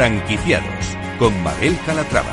Franquiciados con Mabel Calatrava.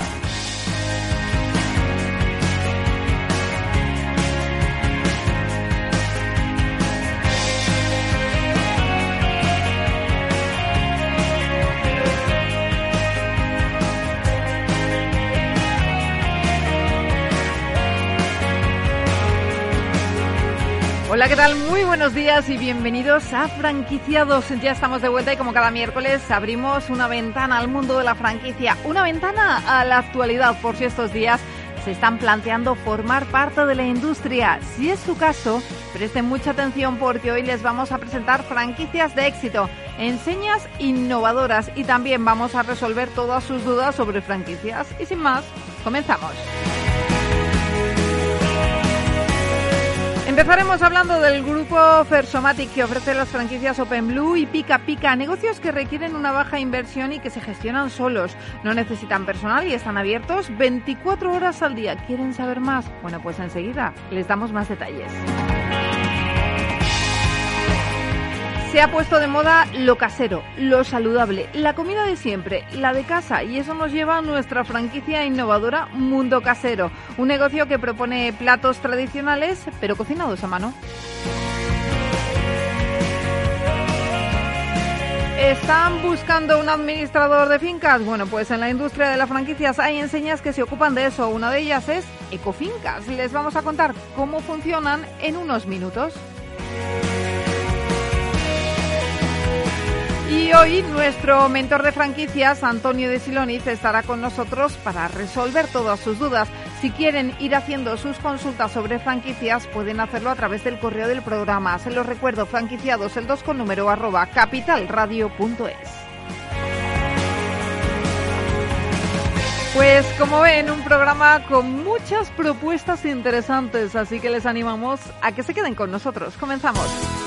Hola, ¿qué tal? Buenos días y bienvenidos a Franquiciados. Ya estamos de vuelta y como cada miércoles abrimos una ventana al mundo de la franquicia, una ventana a la actualidad por si estos días se están planteando formar parte de la industria. Si es su caso, presten mucha atención porque hoy les vamos a presentar franquicias de éxito, enseñas innovadoras y también vamos a resolver todas sus dudas sobre franquicias. Y sin más, comenzamos. Empezaremos hablando del grupo Fersomatic que ofrece las franquicias OpenBlue y Pica Pica, negocios que requieren una baja inversión y que se gestionan solos. No necesitan personal y están abiertos 24 horas al día. ¿Quieren saber más? Bueno, pues enseguida les damos más detalles. Se ha puesto de moda lo casero, lo saludable, la comida de siempre, la de casa y eso nos lleva a nuestra franquicia innovadora Mundo Casero, un negocio que propone platos tradicionales pero cocinados a mano. ¿Están buscando un administrador de fincas? Bueno, pues en la industria de las franquicias hay enseñas que se ocupan de eso. Una de ellas es Ecofincas. Les vamos a contar cómo funcionan en unos minutos. Y hoy nuestro mentor de franquicias, Antonio de Siloniz, estará con nosotros para resolver todas sus dudas. Si quieren ir haciendo sus consultas sobre franquicias, pueden hacerlo a través del correo del programa. Se los recuerdo, franquiciados, el 2 con número arroba capitalradio.es. Pues como ven, un programa con muchas propuestas interesantes, así que les animamos a que se queden con nosotros. Comenzamos.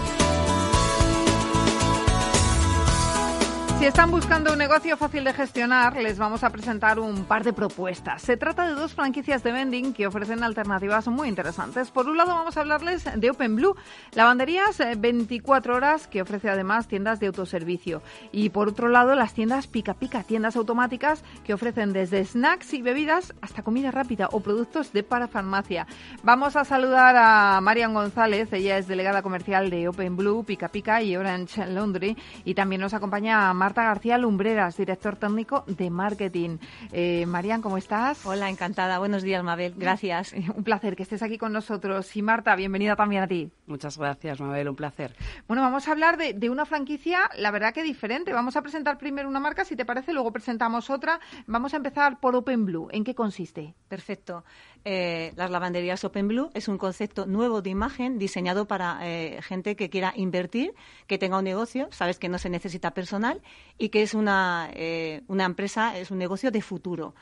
Si están buscando un negocio fácil de gestionar, les vamos a presentar un par de propuestas. Se trata de dos franquicias de vending que ofrecen alternativas muy interesantes. Por un lado, vamos a hablarles de OpenBlue, lavanderías 24 horas que ofrece además tiendas de autoservicio. Y por otro lado, las tiendas Pica Pica, tiendas automáticas que ofrecen desde snacks y bebidas hasta comida rápida o productos de parafarmacia. Vamos a saludar a Marian González, ella es delegada comercial de OpenBlue, Pica Pica y Orange Laundry. Y también nos acompaña a Marta García Lumbreras, director técnico de marketing. Eh, Marian, ¿cómo estás? Hola, encantada. Buenos días, Mabel. Gracias. Un placer que estés aquí con nosotros. Y Marta, bienvenida también a ti. Muchas gracias, Mabel. Un placer. Bueno, vamos a hablar de, de una franquicia, la verdad que diferente. Vamos a presentar primero una marca, si te parece, luego presentamos otra. Vamos a empezar por OpenBlue. ¿En qué consiste? Perfecto. Eh, las lavanderías OpenBlue es un concepto nuevo de imagen diseñado para eh, gente que quiera invertir, que tenga un negocio, sabes que no se necesita personal y que es una, eh, una empresa, es un negocio de futuro.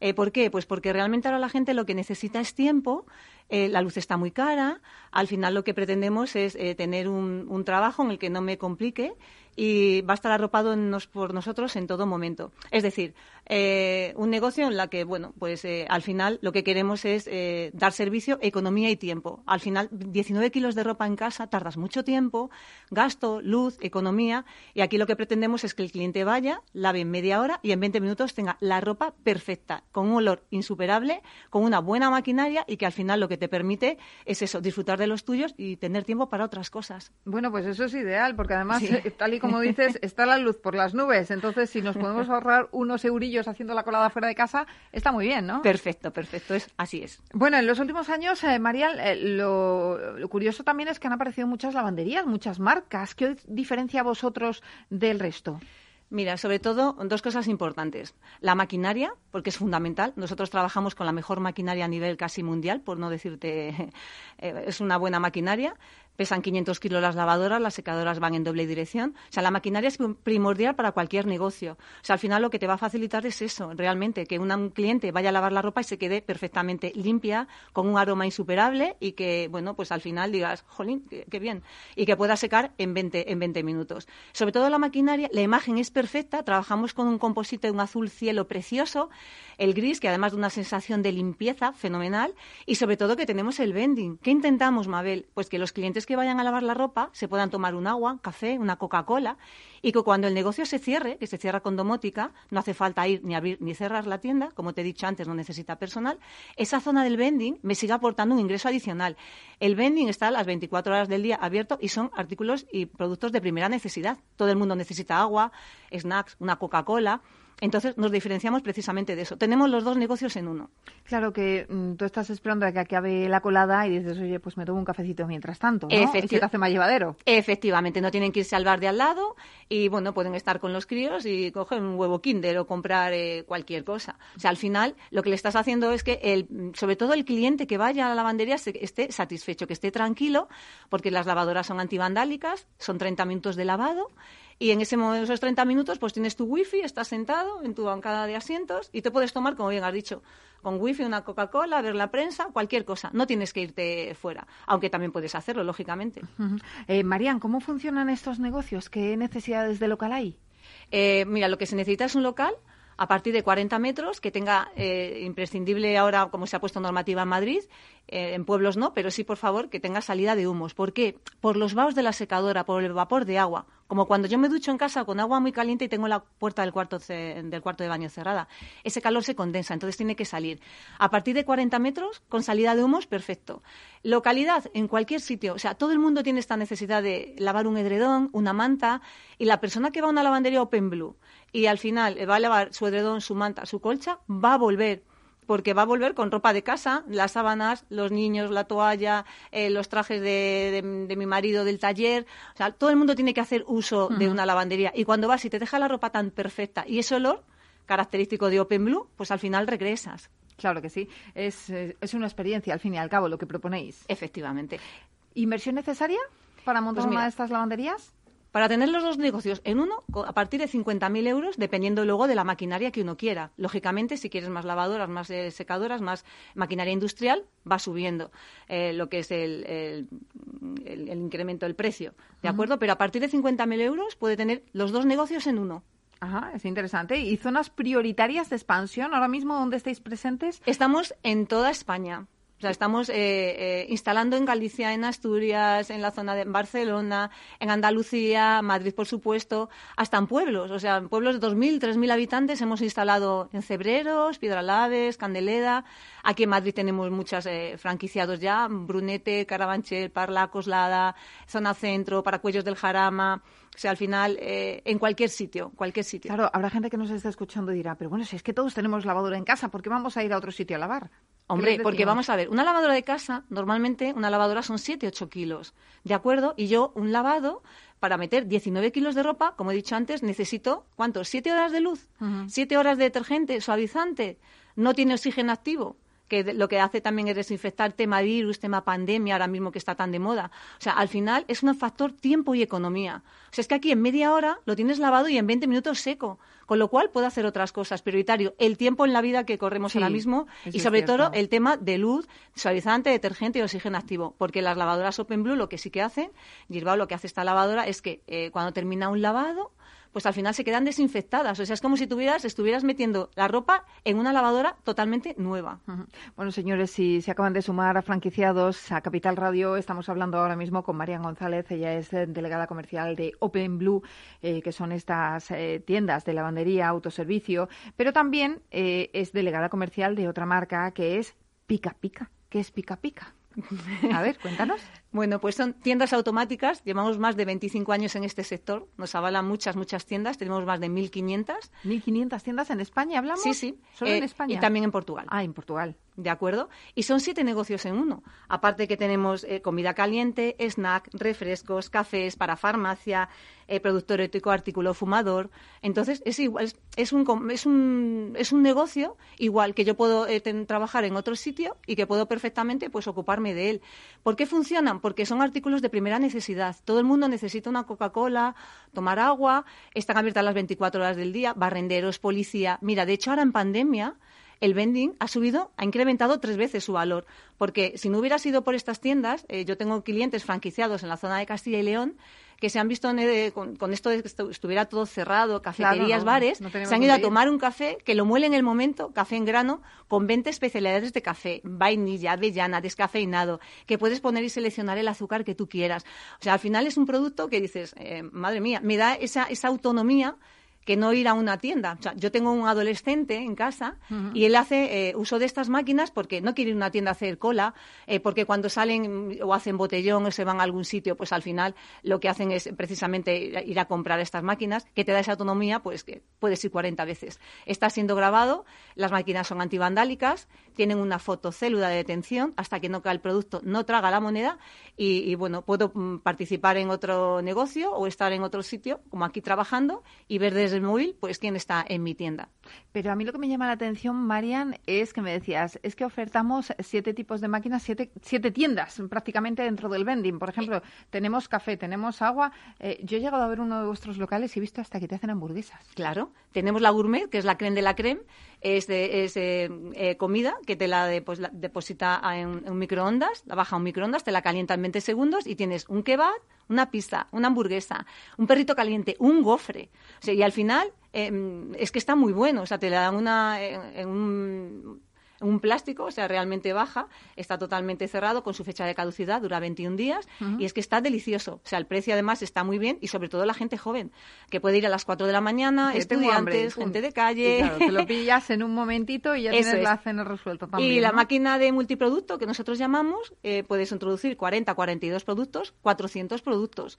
Eh, ¿Por qué? Pues porque realmente ahora la gente lo que necesita es tiempo, eh, la luz está muy cara, al final lo que pretendemos es eh, tener un, un, trabajo en el que no me complique y va a estar arropado nos, por nosotros en todo momento. Es decir, eh, un negocio en la que, bueno, pues eh, al final lo que queremos es eh, dar servicio, economía y tiempo. Al final, 19 kilos de ropa en casa, tardas mucho tiempo, gasto, luz, economía, y aquí lo que pretendemos es que el cliente vaya, lave en media hora y en 20 minutos tenga la ropa perfecta, con un olor insuperable, con una buena maquinaria y que al final lo que te permite es eso, disfrutar de los tuyos y tener tiempo para otras cosas. Bueno, pues eso es ideal, porque además, sí. tal y como dices, está la luz por las nubes, entonces si nos podemos ahorrar unos eurillos haciendo la colada fuera de casa, está muy bien, ¿no? Perfecto, perfecto, es, así es. Bueno, en los últimos años, eh, María, eh, lo, lo, curioso también es que han aparecido muchas lavanderías, muchas marcas. ¿Qué diferencia a vosotros del resto? Mira, sobre todo dos cosas importantes. La maquinaria, porque es fundamental. Nosotros trabajamos con la mejor maquinaria a nivel casi mundial, por no decirte, eh, es una buena maquinaria. Pesan 500 kilos las lavadoras, las secadoras van en doble dirección. O sea, la maquinaria es primordial para cualquier negocio. O sea, al final lo que te va a facilitar es eso, realmente, que un cliente vaya a lavar la ropa y se quede perfectamente limpia, con un aroma insuperable y que, bueno, pues al final digas, jolín, qué, bien. Y que pueda secar en 20, en 20 minutos. Sobre todo la maquinaria, la imagen es perfecta, trabajamos con un composite de un azul cielo precioso, el gris, que además de una sensación de limpieza fenomenal, y sobre todo que tenemos el vending. ¿Qué intentamos, Mabel? Pues que los clientes que vayan a lavar la ropa se puedan tomar un agua, café, una Coca-Cola y que cuando el negocio se cierre, que se cierra con domótica, no hace falta ir ni abrir ni cerrar la tienda, como te he dicho antes, no necesita personal, esa zona del vending me sigue aportando un ingreso adicional. El vending está a las 24 horas del día abierto y son artículos y productos de primera necesidad. Todo el mundo necesita agua, snacks, una Coca-Cola. Entonces nos diferenciamos precisamente de eso. Tenemos los dos negocios en uno. Claro que mm, tú estás esperando a que acabe la colada y dices, oye, pues me tomo un cafecito mientras tanto, ¿no? y se te hace más llevadero. Efectivamente, no tienen que irse al bar de al lado y, bueno, pueden estar con los críos y coger un huevo kinder o comprar eh, cualquier cosa. O sea, al final lo que le estás haciendo es que, el, sobre todo el cliente que vaya a la lavandería esté satisfecho, que esté tranquilo, porque las lavadoras son antivandálicas, son 30 minutos de lavado y en ese momento, esos 30 minutos, pues tienes tu wifi, estás sentado en tu bancada de asientos y te puedes tomar, como bien has dicho, con wifi una Coca-Cola, ver la prensa, cualquier cosa. No tienes que irte fuera, aunque también puedes hacerlo, lógicamente. eh, Marian, ¿cómo funcionan estos negocios? ¿Qué necesidades de local hay? Eh, mira, lo que se necesita es un local a partir de 40 metros, que tenga eh, imprescindible ahora, como se ha puesto normativa en Madrid, eh, en pueblos no, pero sí, por favor, que tenga salida de humos. ¿Por qué? Por los vaos de la secadora, por el vapor de agua. Como cuando yo me ducho en casa con agua muy caliente y tengo la puerta del cuarto, del cuarto de baño cerrada. Ese calor se condensa, entonces tiene que salir. A partir de 40 metros, con salida de humos, perfecto. Localidad, en cualquier sitio. O sea, todo el mundo tiene esta necesidad de lavar un edredón, una manta, y la persona que va a una lavandería Open Blue y al final va a lavar su edredón, su manta, su colcha, va a volver porque va a volver con ropa de casa, las sábanas, los niños, la toalla, eh, los trajes de, mi marido del taller. O sea, todo el mundo tiene que hacer uso de una lavandería. Y cuando vas y te deja la ropa tan perfecta y ese olor característico de Open Blue, pues al final regresas. Claro que sí. Es, eh, es una experiencia, al fin y al cabo, lo que proponéis. Efectivamente. ¿Inversión necesaria para montar pues una de estas lavanderías? Para tener los dos negocios en uno a partir de 50.000 euros, dependiendo luego de la maquinaria que uno quiera. Lógicamente, si quieres más lavadoras, más eh, secadoras, más maquinaria industrial, va subiendo eh, lo que es el, incremento del precio. ¿De acuerdo? Pero a partir de 50.000 euros puede tener los dos negocios en uno. Ajá, es interesante. ¿Y zonas prioritarias de expansión ahora mismo donde estáis presentes? Estamos en toda España. O sea, estamos eh, eh, instalando en Galicia, en Asturias, en la zona de Barcelona, en Andalucía, Madrid, por supuesto, hasta en pueblos. O sea, en pueblos de 2.000, 3.000 habitantes hemos instalado en Cebreros, Piedralaves, Candeleda. Aquí en Madrid tenemos muchos eh, franquiciados ya, Brunete, Carabanchel, Parla, Coslada, Zona Centro, Paracuellos del Jarama. O sea, al final, en cualquier sitio, cualquier sitio. Claro, habrá gente que nos está escuchando y dirá, pero bueno, si es que todos tenemos lavadora en casa, ¿por qué vamos a ir a otro sitio a lavar? Hombre, porque vamos a ver, una lavadora de casa, normalmente una lavadora son 7, 8 kilos, ¿de acuerdo? Y yo, un lavado, para meter 19 kilos de ropa, como he dicho antes, necesito, ¿cuánto? ¿7 horas de luz? ¿7 horas de detergente, suavizante? ¿No tiene oxígeno activo? Que lo que hace también es desinfectar tema virus, tema pandemia, ahora mismo que está tan de moda. O sea, al final es un factor tiempo y economía. O sea, es que aquí en media hora lo tienes lavado y en 20 minutos seco, con lo cual puedo hacer otras cosas. Prioritario, el tiempo en la vida que corremos ahora mismo y sobre todo el tema de luz, suavizante, detergente y oxígeno activo. Porque las lavadoras Open Blue lo que sí que hacen, Girbao lo que hace esta lavadora es que eh, cuando termina un lavado, pues al final se quedan desinfectadas. O sea, es como si tuvieras, estuvieras metiendo la ropa en una lavadora totalmente nueva. Bueno, señores, si se acaban de sumar a franquiciados a Capital Radio, estamos hablando ahora mismo con María González. Ella es eh, delegada comercial de Open Blue, eh, que son estas eh, tiendas de lavandería, autoservicio, pero también es delegada comercial de otra marca que es Pica Pica. ¿Qué es Pica Pica? A ver, cuéntanos. Bueno, pues son tiendas automáticas. Llevamos más de 25 años en este sector. Nos avalan muchas, muchas tiendas. Tenemos más de 1.500. ¿1.500 tiendas en España hablamos? Sí, sí. ¿Solo en eh, España? Y también en Portugal. Ah, en Portugal. ¿De acuerdo? Y son siete negocios en uno. Aparte que tenemos eh, comida caliente, snack, refrescos, cafés para farmacia, eh, productor ético, artículo fumador. Entonces, es igual, es, un, es, un, es un negocio igual que yo puedo eh, trabajar en otro sitio y que puedo perfectamente pues ocuparme de él. ¿Por qué funcionan? Porque son artículos de primera necesidad. Todo el mundo necesita una Coca-Cola, tomar agua, están abiertas las 24 horas del día, barrenderos, policía. Mira, de hecho ahora en pandemia el vending ha subido, ha incrementado tres veces su valor. Porque si no hubiera sido por estas tiendas, eh, yo tengo clientes franquiciados en la zona de Castilla y León que se han visto eh, con, esto de que estuviera todo cerrado, cafeterías, bares, se han ido a tomar un café que lo muele en el momento, café en grano, con 20 especialidades de café, vainilla, avellana, descafeinado, que puedes poner y seleccionar el azúcar que tú quieras. O sea, al final es un producto que dices, eh, madre mía, me da esa, esa autonomía que no ir a una tienda. O sea, yo tengo un adolescente en casa y él hace eh, uso de estas máquinas porque no quiere ir a una tienda a hacer cola, eh, porque cuando salen o hacen botellón o se van a algún sitio, pues al final lo que hacen es precisamente ir a comprar estas máquinas, que te da esa autonomía, pues que puedes ir 40 veces. Está siendo grabado, las máquinas son antivandálicas, tienen una fotocélula de detención hasta que no cae el producto, no traga la moneda y, bueno, puedo mm, participar en otro negocio o estar en otro sitio, como aquí trabajando, y ver desde el móvil, pues quién está en mi tienda. Pero a mí lo que me llama la atención, Marian, es que me decías, es que ofertamos siete tipos de máquinas, siete, siete tiendas prácticamente dentro del vending. Por ejemplo, tenemos café, tenemos agua. Eh, yo he llegado a ver uno de vuestros locales y he visto hasta que te hacen hamburguesas. Claro, tenemos la gourmet, que es la creme de la creme, es, de, es eh, comida que te la, pues, deposita en, un microondas, la baja a un microondas, te la calienta en 20 segundos y tienes un kebab, una pizza, una hamburguesa, un perrito caliente, un gofre. y al final em, es que está muy bueno. O sea, te la dan una, un plástico, o sea, realmente baja, está totalmente cerrado con su fecha de caducidad, dura 21 días y es que está delicioso. O sea, el precio además está muy bien y sobre todo la gente joven, que puede ir a las 4 de la mañana, estudiantes, gente de calle. claro, te lo pillas en un momentito y ya tienes la cena resuelta también. Y la máquina de multiproducto que nosotros llamamos, eh, puedes introducir 40, 42 productos, 400 productos.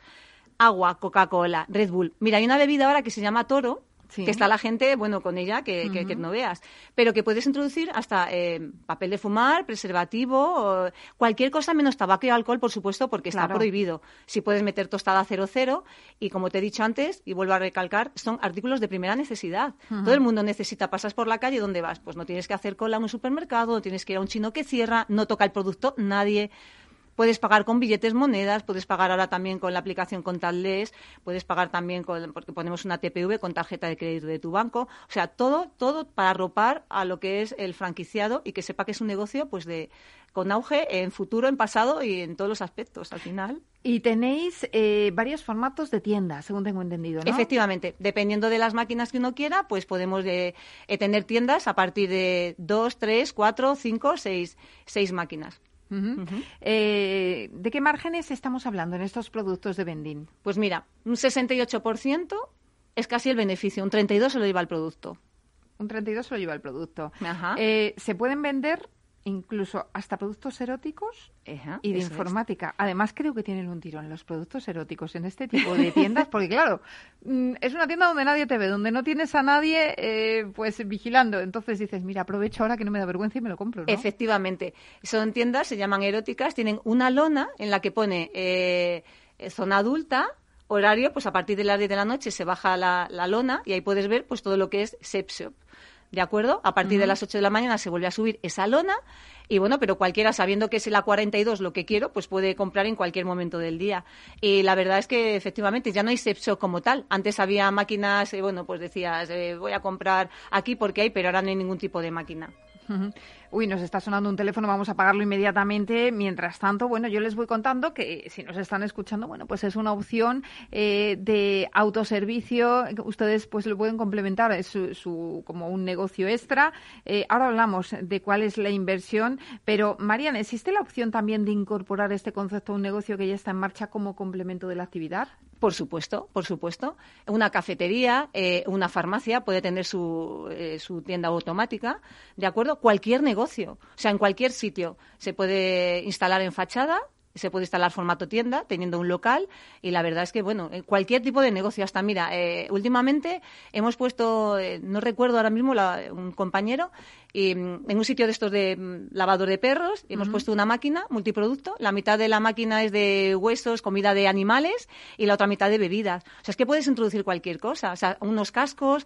Agua, Coca-Cola, Red Bull. Mira, hay una bebida ahora que se llama Toro, que está la gente, bueno, con ella, que, que, no veas. Pero que puedes introducir hasta eh, papel de fumar, preservativo, cualquier cosa menos tabaco y alcohol, por supuesto, porque está prohibido. Si puedes meter tostada 00 y como te he dicho antes, y vuelvo a recalcar, son artículos de primera necesidad. Todo el mundo necesita, pasas por la calle, ¿dónde vas? Pues no tienes que hacer cola en un supermercado, no tienes que ir a un chino que cierra, no toca el producto nadie. Puedes pagar con billetes monedas, puedes pagar ahora también con la aplicación Contactless, puedes pagar también con, porque ponemos una TPV con tarjeta de crédito de tu banco. O sea, todo, todo para arropar a lo que es el franquiciado y que sepa que es un negocio pues de con auge en futuro, en pasado y en todos los aspectos al final. Y tenéis eh, varios formatos de tiendas, según tengo entendido, ¿no? Efectivamente, dependiendo de las máquinas que uno quiera, pues podemos eh, eh, tener tiendas a partir de dos, tres, cuatro, cinco, seis, seis máquinas. Eh, ¿De qué márgenes estamos hablando en estos productos de vending? Pues mira, un 68% es casi el beneficio, un 32% se lo lleva el producto. Un 32% se lo lleva el producto. Eh, ¿Se pueden vender incluso hasta productos eróticos y de informática. Además, creo que tienen un tirón los productos eróticos en este tipo de tiendas, porque claro, mm, es una tienda donde nadie te ve, donde no tienes a nadie eh, pues vigilando. Entonces dices, mira, aprovecho ahora que no me da vergüenza y me lo compro. Efectivamente. Son tiendas, se llaman eróticas, tienen una lona en la que pone eh, zona adulta, horario, pues a partir de las 10 de la noche se baja la, la lona y ahí puedes ver pues todo lo que es sex shop. ¿De acuerdo? A partir de las 8 de la mañana se vuelve a subir esa lona y bueno, pero cualquiera sabiendo que es la 42 lo que quiero, pues puede comprar en cualquier momento del día. Y la verdad es que efectivamente ya no hay Sepso como tal. Antes había máquinas, eh, bueno, pues decías, eh, voy a comprar aquí porque hay, pero ahora no hay ningún tipo de máquina. Uy, nos está sonando un teléfono, vamos a pagarlo inmediatamente. Mientras tanto, bueno, yo les voy contando que si nos están escuchando, bueno, pues es una opción eh, de autoservicio. Ustedes pues lo pueden complementar, es su, como un negocio extra. Eh, ahora hablamos de cuál es la inversión, pero Mariana, ¿existe la opción también de incorporar este concepto a un negocio que ya está en marcha como complemento de la actividad? Por supuesto, por supuesto. Una cafetería, eh, una farmacia puede tener su, eh, su, tienda automática, ¿de acuerdo? Cualquier negocio, o sea, en cualquier sitio. Se puede instalar en fachada se puede instalar formato tienda, teniendo un local, y la verdad es que, bueno, eh, cualquier tipo de negocio, hasta mira, eh, últimamente hemos puesto, eh, no recuerdo ahora mismo, un compañero, y, mm, en un sitio de estos de mm, lavador de perros, hemos puesto una máquina multiproducto, la mitad de la máquina es de huesos, comida de animales, y la otra mitad de bebidas. O sea, es que puedes introducir cualquier cosa, o sea, unos cascos,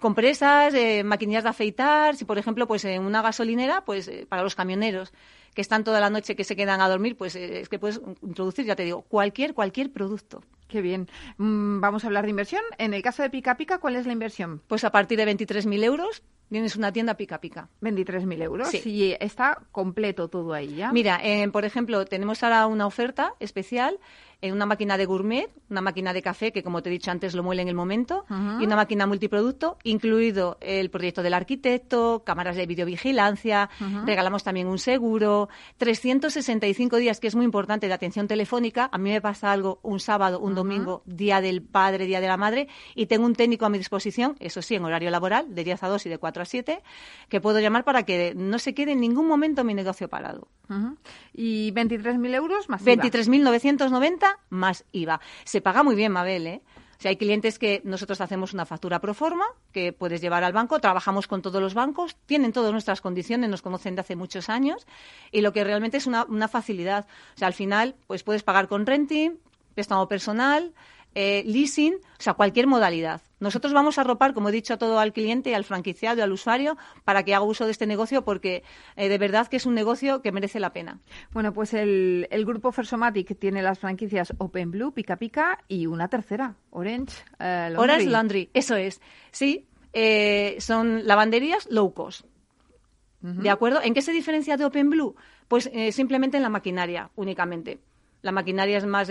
compresas, maquinillas de afeitar, si por ejemplo, pues en una gasolinera, pues para los camioneros que están toda la noche que se quedan a dormir, pues eh, es que puedes introducir, ya te digo, cualquier, cualquier producto. Qué bien. Mm, vamos a hablar de inversión. En el caso de Pica Pica, ¿cuál es la inversión? Pues a partir de 23.000 euros tienes una tienda Pica Pica. 23.000 euros. Sí. Y está completo todo ahí ya. Mira, eh, por ejemplo, tenemos ahora una oferta especial en una máquina de gourmet, una máquina de café que, como te he dicho antes, lo muele en el momento, y una máquina multiproducto, incluido el proyecto del arquitecto, cámaras de videovigilancia, regalamos también un seguro, 365 días, que es muy importante, de atención telefónica. A mí me pasa algo un sábado, un domingo, día del padre, día de la madre, y tengo un técnico a mi disposición, eso sí, en horario laboral, de 10 a 2 y de 4 a 7, que puedo llamar para que no se quede en ningún momento mi negocio parado. ¿Y 23.000 euros más 23.990 más IVA. Se paga muy bien, Mabel, ¿eh? O sea, hay clientes que nosotros hacemos una factura pro forma que puedes llevar al banco, trabajamos con todos los bancos, tienen todas nuestras condiciones, nos conocen de hace muchos años y lo que realmente es una, una facilidad. O sea, al final, pues puedes pagar con renting, préstamo personal, eh, leasing, o sea, cualquier modalidad. Nosotros vamos a arropar, como he dicho, a todo al cliente, al franquiciado y al usuario para que haga uso de este negocio porque eh, de verdad que es un negocio que merece la pena. Bueno, pues el, grupo Fersomatic tiene las franquicias Open Blue, Pica Pica y una tercera, Orange eh, Laundry. Orange Laundry, eso es. Sí, son lavanderías low cost. ¿De acuerdo? ¿En qué se diferencia de Open Blue? Pues simplemente en la maquinaria únicamente. La maquinaria es más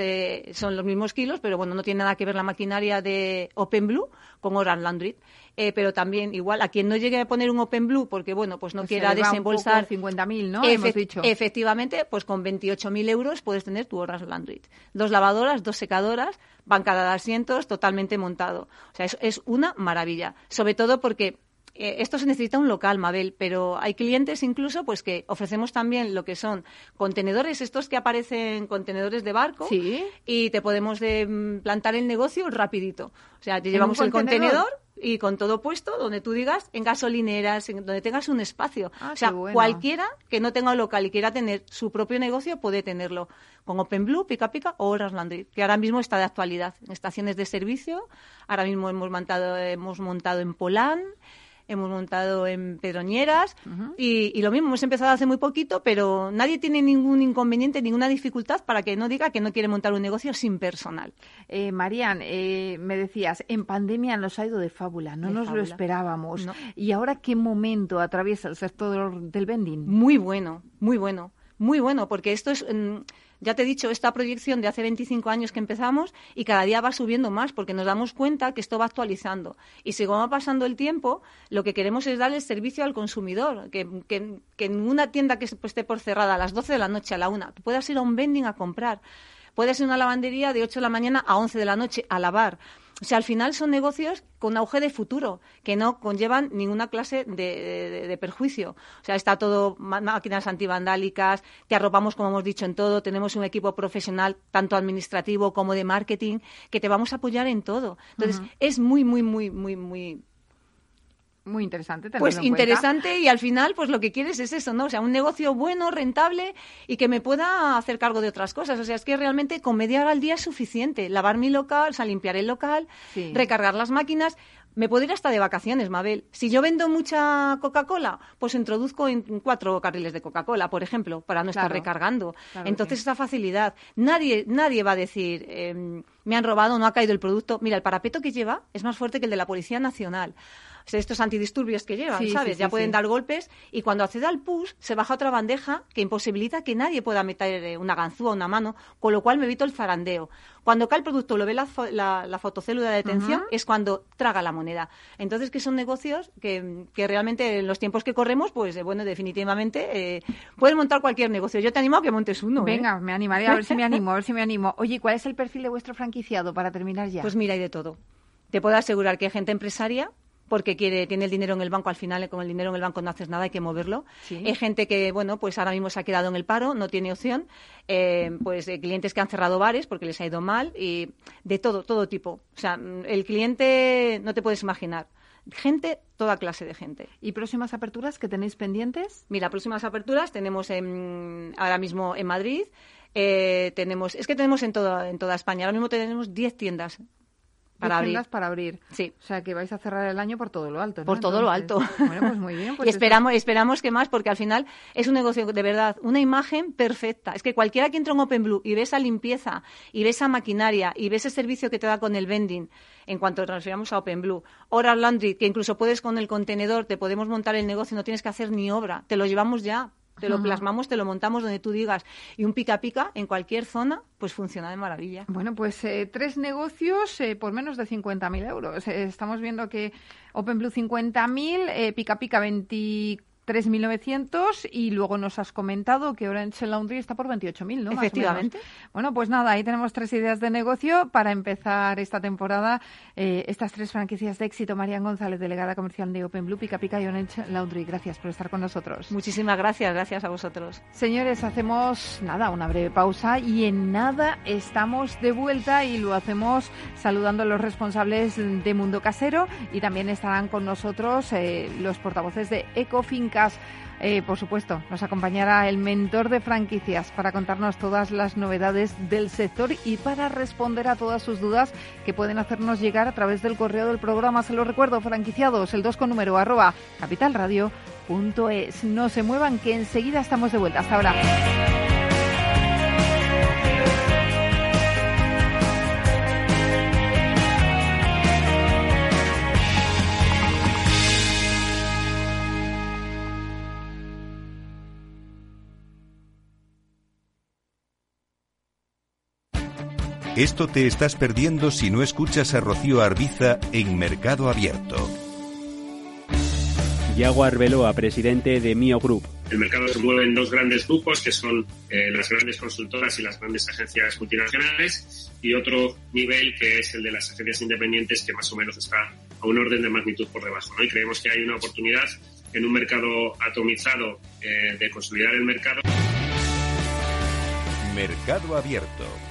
son los mismos kilos, pero bueno, no tiene nada que ver la maquinaria de Open Blue con Orange Landry. Eh, pero también igual a quien no llegue a poner un Open Blue porque bueno, pues no pues quiera desembolsar 50.000, ¿no? Hemos dicho. Efectivamente, pues con 28.000 euros puedes tener tu Orange Landry. Dos lavadoras, dos secadoras, bancada de asientos, totalmente montado. O sea, es, es una maravilla. Sobre todo porque eh, esto se necesita un local, Mabel, pero hay clientes incluso pues que ofrecemos también lo que son contenedores, estos que aparecen contenedores de barco, y te podemos mm, plantar el negocio rapidito. O sea, te llevamos el contenedor y con todo puesto, donde tú digas, en gasolineras, en donde tengas un espacio. Ah, o sea, cualquiera que no tenga un local y quiera tener su propio negocio puede tenerlo con OpenBlue, Pica Pica o Horas Landry, que ahora mismo está de actualidad en estaciones de servicio. Ahora mismo hemos montado, hemos montado en Polán, hemos montado en Pedroñeras y, lo mismo, hemos empezado hace muy poquito, pero nadie tiene ningún inconveniente, ninguna dificultad para que no diga que no quiere montar un negocio sin personal. Eh, Marian, eh, me decías, en pandemia nos ha ido de fábula, no nos lo esperábamos. ¿Y ahora qué momento atraviesa el sector del vending? Muy bueno, muy bueno, muy bueno, porque esto es... Mm, ya te he dicho, esta proyección de hace 25 años que empezamos y cada día va subiendo más porque nos damos cuenta que esto va actualizando. Y según va pasando el tiempo, lo que queremos es darle servicio al consumidor, que, que, en una tienda que esté por cerrada a las 12 de la noche a la 1, puedas ir a un vending a comprar. Puedes ir a una lavandería de 8 de la mañana a 11 de la noche a lavar. O sea, al final son negocios con auge de futuro, que no conllevan ninguna clase de, perjuicio. O sea, está todo máquinas antivandálicas, te arropamos, como hemos dicho, en todo, tenemos un equipo profesional, tanto administrativo como de marketing, que te vamos a apoyar en todo. Entonces, es muy, muy, muy, muy, muy muy interesante. Pues interesante y al final pues lo que quieres es eso, ¿no? O sea, un negocio bueno, rentable y que me pueda hacer cargo de otras cosas. O sea, es que realmente con media hora al día es suficiente. Lavar mi local, o sea, limpiar el local, recargar las máquinas. Me puedo ir hasta de vacaciones, Mabel. Si yo vendo mucha Coca-Cola, pues introduzco en cuatro carriles de Coca-Cola, por ejemplo, para no estar recargando. Entonces, esa facilidad. Nadie, nadie va a decir, em, me han robado, no ha caído el producto. Mira, el parapeto que lleva es más fuerte que el de la Policía Nacional estos antidisturbios que llevan, ¿sabes? ya pueden dar golpes y cuando accede al push se baja otra bandeja que imposibilita que nadie pueda meter eh, una ganzúa, una mano, con lo cual me evito el zarandeo. Cuando cae el producto, lo ve la, la, fotocélula de detención, es cuando traga la moneda. Entonces, que son negocios que, que, realmente en los tiempos que corremos, pues eh, bueno, definitivamente eh, puedes montar cualquier negocio. Yo te animo a que montes uno. Venga, me animaría a ver si me animo, a ver si me animo. Oye, ¿cuál es el perfil de vuestro franquiciado para terminar ya? Pues mira, hay de todo. Te puedo asegurar que hay gente empresaria porque quiere, tiene el dinero en el banco, al final con el dinero en el banco no haces nada, hay que moverlo. Hay gente que, bueno, pues ahora mismo se ha quedado en el paro, no tiene opción, eh, pues eh, clientes que han cerrado bares porque les ha ido mal y de todo, todo tipo. O sea, el cliente no te puedes imaginar gente, toda clase de gente. ¿Y próximas aperturas que tenéis pendientes? Mira, próximas aperturas tenemos ahora mismo en Madrid, eh, tenemos, es que tenemos en toda, en toda España, ahora mismo tenemos 10 tiendas para abrir. para abrir. Sí. O sea, que vais a cerrar el año por todo lo alto. Por todo lo alto. Bueno, pues muy bien. Pues y esperamos, esperamos que más, porque al final es un negocio de verdad, una imagen perfecta. Es que cualquiera que entra en OpenBlue y ve esa limpieza, y ve esa maquinaria, y ve ese servicio que te da con el vending, en cuanto transferamos a OpenBlue. Oral Laundry, que incluso puedes con el contenedor, te podemos montar el negocio, no tienes que hacer ni obra, te lo llevamos ya te lo plasmamos, te lo montamos donde tú digas. Y un pica pica en cualquier zona, pues funciona de maravilla. Bueno, pues eh, tres negocios eh, por menos de 50.000 euros. Eh, estamos viendo que OpenBlue 50.000, pica pica 24 3.900 y luego nos has comentado que Orange Laundry está por 28.000, ¿no? Efectivamente. Bueno, pues nada, ahí tenemos tres ideas de negocio para empezar esta temporada. Eh, estas tres franquicias de éxito. Marian González, delegada comercial de Open Blue, Pica Pica y Orange Laundry. Gracias por estar con nosotros. Muchísimas gracias, gracias a vosotros. Señores, hacemos nada, una breve pausa y en nada estamos de vuelta y lo hacemos saludando a los responsables de Mundo Casero y también estarán con nosotros eh, los portavoces de Ecofin eh, por supuesto, nos acompañará el mentor de franquicias para contarnos todas las novedades del sector y para responder a todas sus dudas que pueden hacernos llegar a través del correo del programa. Se lo recuerdo, franquiciados, el 2 con número arroba capitalradio.es. No se muevan, que enseguida estamos de vuelta. Hasta ahora. Esto te estás perdiendo si no escuchas a Rocío Arbiza en Mercado Abierto. Yago Arbeloa, presidente de Mio Group. El mercado se mueve en dos grandes grupos, que son eh, las grandes consultoras y las grandes agencias multinacionales, y otro nivel que es el de las agencias independientes, que más o menos está a un orden de magnitud por debajo. ¿no? Y creemos que hay una oportunidad en un mercado atomizado eh, de consolidar el mercado. Mercado Abierto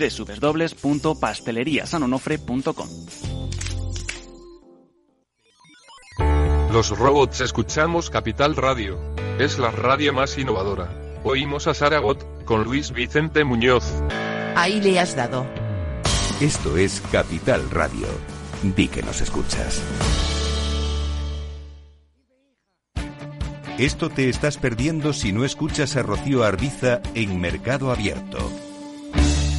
www.pasteleriasanonofre.com. Los robots escuchamos Capital Radio. Es la radio más innovadora. Oímos a Saragot, con Luis Vicente Muñoz. Ahí le has dado. Esto es Capital Radio. Di que nos escuchas. Esto te estás perdiendo si no escuchas a Rocío Arbiza en Mercado Abierto.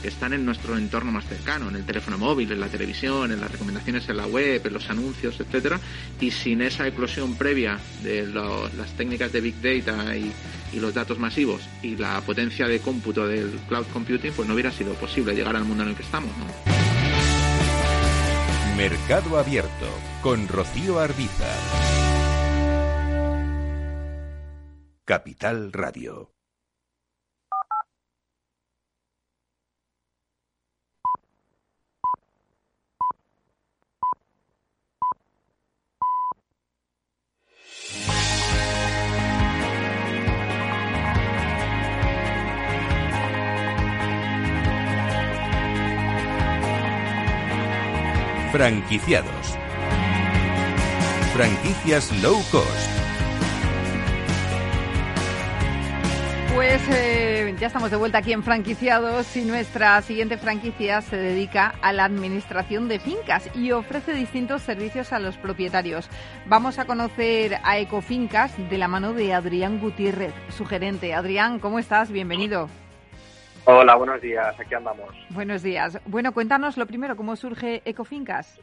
que están en nuestro entorno más cercano, en el teléfono móvil, en la televisión, en las recomendaciones en la web, en los anuncios, etcétera, y sin esa eclosión previa de las técnicas de big data y, los datos masivos y la potencia de cómputo del cloud computing, pues no hubiera sido posible llegar al mundo en el que estamos. Mercado Abierto con Rocío Arbiza. Capital Radio. Franquiciados. Franquicias low cost. Pues eh, ya estamos de vuelta aquí en Franquiciados y nuestra siguiente franquicia se dedica a la administración de fincas y ofrece distintos servicios a los propietarios. Vamos a conocer a Ecofincas de la mano de Adrián Gutiérrez, su gerente. Adrián, ¿cómo estás? Bienvenido. Hola, buenos días, aquí andamos. Buenos días. Bueno, cuéntanos lo primero, ¿cómo surge Ecofincas?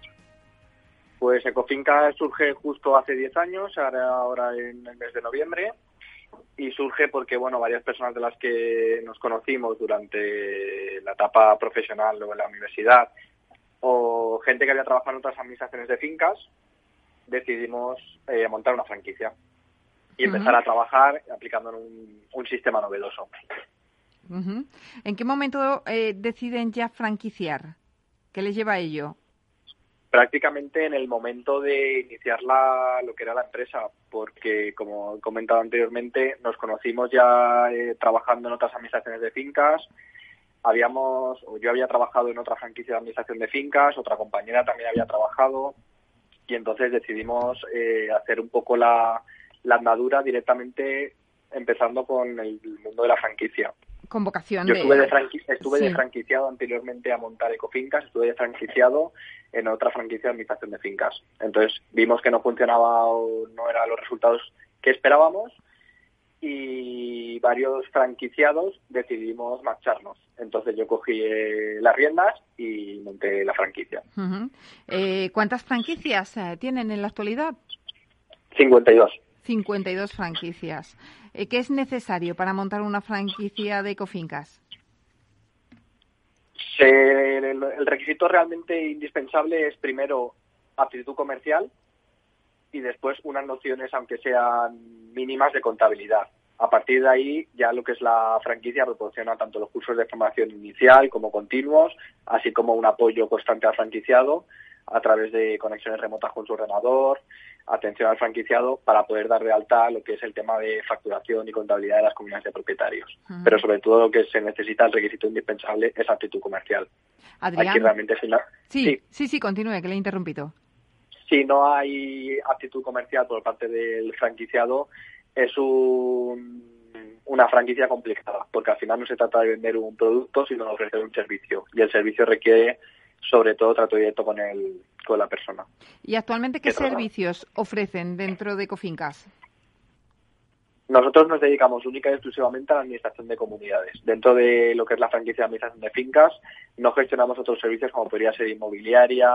Pues Ecofincas surge justo hace 10 años, ahora, ahora en el mes de noviembre, y surge porque, bueno, varias personas de las que nos conocimos durante la etapa profesional o en la universidad, o gente que había trabajado en otras administraciones de fincas, decidimos eh, montar una franquicia y empezar uh -huh. a trabajar aplicando un, un sistema novedoso. Uh. ¿En qué momento eh, deciden ya franquiciar? ¿Qué les lleva a ello? Prácticamente en el momento de iniciar la, lo que era la empresa, porque como he comentado anteriormente, nos conocimos ya eh, trabajando en otras administraciones de fincas. Habíamos, yo había trabajado en otra franquicia de administración de fincas, otra compañera también había trabajado, y entonces decidimos eh, hacer un poco la andadura directamente empezando con el mundo de la franquicia. Con vocación Yo estuve, de, franqui estuve sí. de franquiciado anteriormente a montar Ecofincas, estuve de franquiciado en otra franquicia de administración de fincas. Entonces vimos que no funcionaba o no eran los resultados que esperábamos y varios franquiciados decidimos marcharnos. Entonces yo cogí eh, las riendas y monté la franquicia. Uh -huh. eh, ¿Cuántas franquicias eh, tienen en la actualidad? 52. 52 franquicias. Eh, ¿Qué es necesario para montar una franquicia de Ecofincas? El, requisito realmente indispensable es primero aptitud comercial y después unas nociones, aunque sean mínimas, de contabilidad. A partir de ahí, ya lo que es la franquicia proporciona tanto los cursos de formación inicial como continuos, así como un apoyo constante al franquiciado a través de conexiones remotas con su ordenador, atención al franquiciado para poder dar de alta lo que es el tema de facturación y contabilidad de las comunidades de propietarios. Uh -huh. Pero sobre todo lo que se necesita, el requisito indispensable, es actitud comercial. Adrián. Hay que realmente sí, sí, sí, sí, continúe, que le he interrumpido. Si no hay actitud comercial por parte del franquiciado, es un, una franquicia complicada, porque al final no se trata de vender un producto, sino de ofrecer un servicio. Y el servicio requiere sobre todo trato directo con el con la persona. ¿Y actualmente qué, ¿Qué servicios ofrecen dentro de Cofincas? Nosotros nos dedicamos única y exclusivamente a la administración de comunidades. Dentro de lo que es la franquicia de administración de fincas, no gestionamos otros servicios como podría ser inmobiliaria,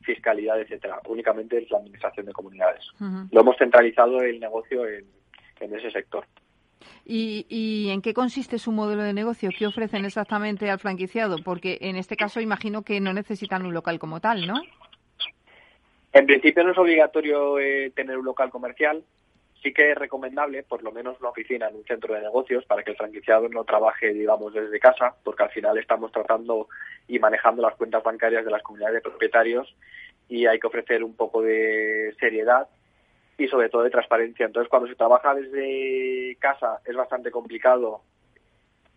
fiscalidad, etcétera. Únicamente es la administración de comunidades. Uh -huh. Lo hemos centralizado el negocio en, en ese sector. ¿Y, ¿Y, en qué consiste su modelo de negocio? ¿Qué ofrecen exactamente al franquiciado? Porque en este caso imagino que no necesitan un local como tal, ¿no? En principio no es obligatorio eh, tener un local comercial. Sí que es recomendable, por lo menos una oficina en un centro de negocios, para que el franquiciado no trabaje, digamos, desde casa, porque al final estamos tratando y manejando las cuentas bancarias de las comunidades de propietarios y hay que ofrecer un poco de seriedad y sobre todo de transparencia. Entonces, cuando se trabaja desde casa es bastante complicado,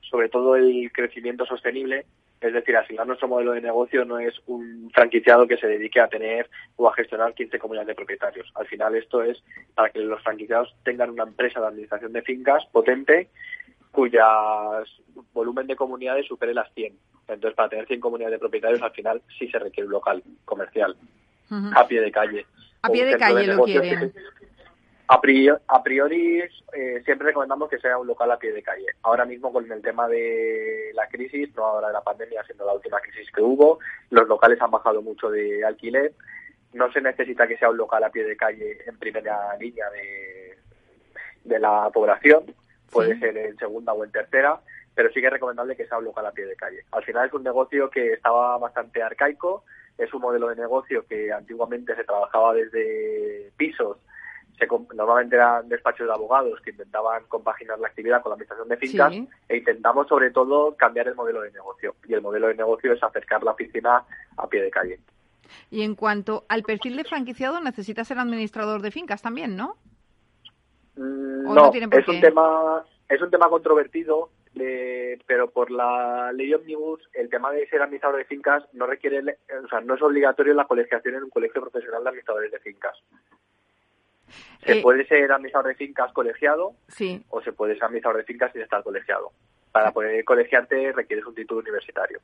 sobre todo el crecimiento sostenible, Es decir, al final nuestro modelo de negocio no es un franquiciado que se dedique a tener o a gestionar 15 comunidades de propietarios. Al final esto es para que los franquiciados tengan una empresa de administración de fincas potente cuya volumen de comunidades supere las 100. Entonces, para tener 100 comunidades de propietarios, al final sí se requiere un local comercial, a pie de calle. A pie de calle lo quieren. A priori, a priori eh, siempre recomendamos que sea un local a pie de calle. Ahora mismo con el tema de la crisis, no ahora de la pandemia, sino la última crisis que hubo, los locales han bajado mucho de alquiler. No se necesita que sea un local a pie de calle en primera línea de, de la población, puede ser en segunda o en tercera, pero sí que es recomendable que sea un local a pie de calle. Al final es un negocio que estaba bastante arcaico, es un modelo de negocio que antiguamente se trabajaba desde pisos normalmente eran despachos de abogados que intentaban compaginar la actividad con la administración de fincas e intentamos sobre todo cambiar el modelo de negocio. Y el modelo de negocio es acercar la oficina a pie de calle. Y en cuanto al perfil de franquiciado, necesita ser administrador de fincas también, ¿no? Mm, no, es un tema es un tema controvertido, pero por la ley omnibus el tema de ser administrador de fincas no requiere, o sea, no es obligatorio la colegiación en un colegio profesional de administradores de fincas. Se eh, puede ser administrador de fincas colegiado o se puede ser administrador de fincas sin estar colegiado. Para poder colegiarte requieres un título universitario.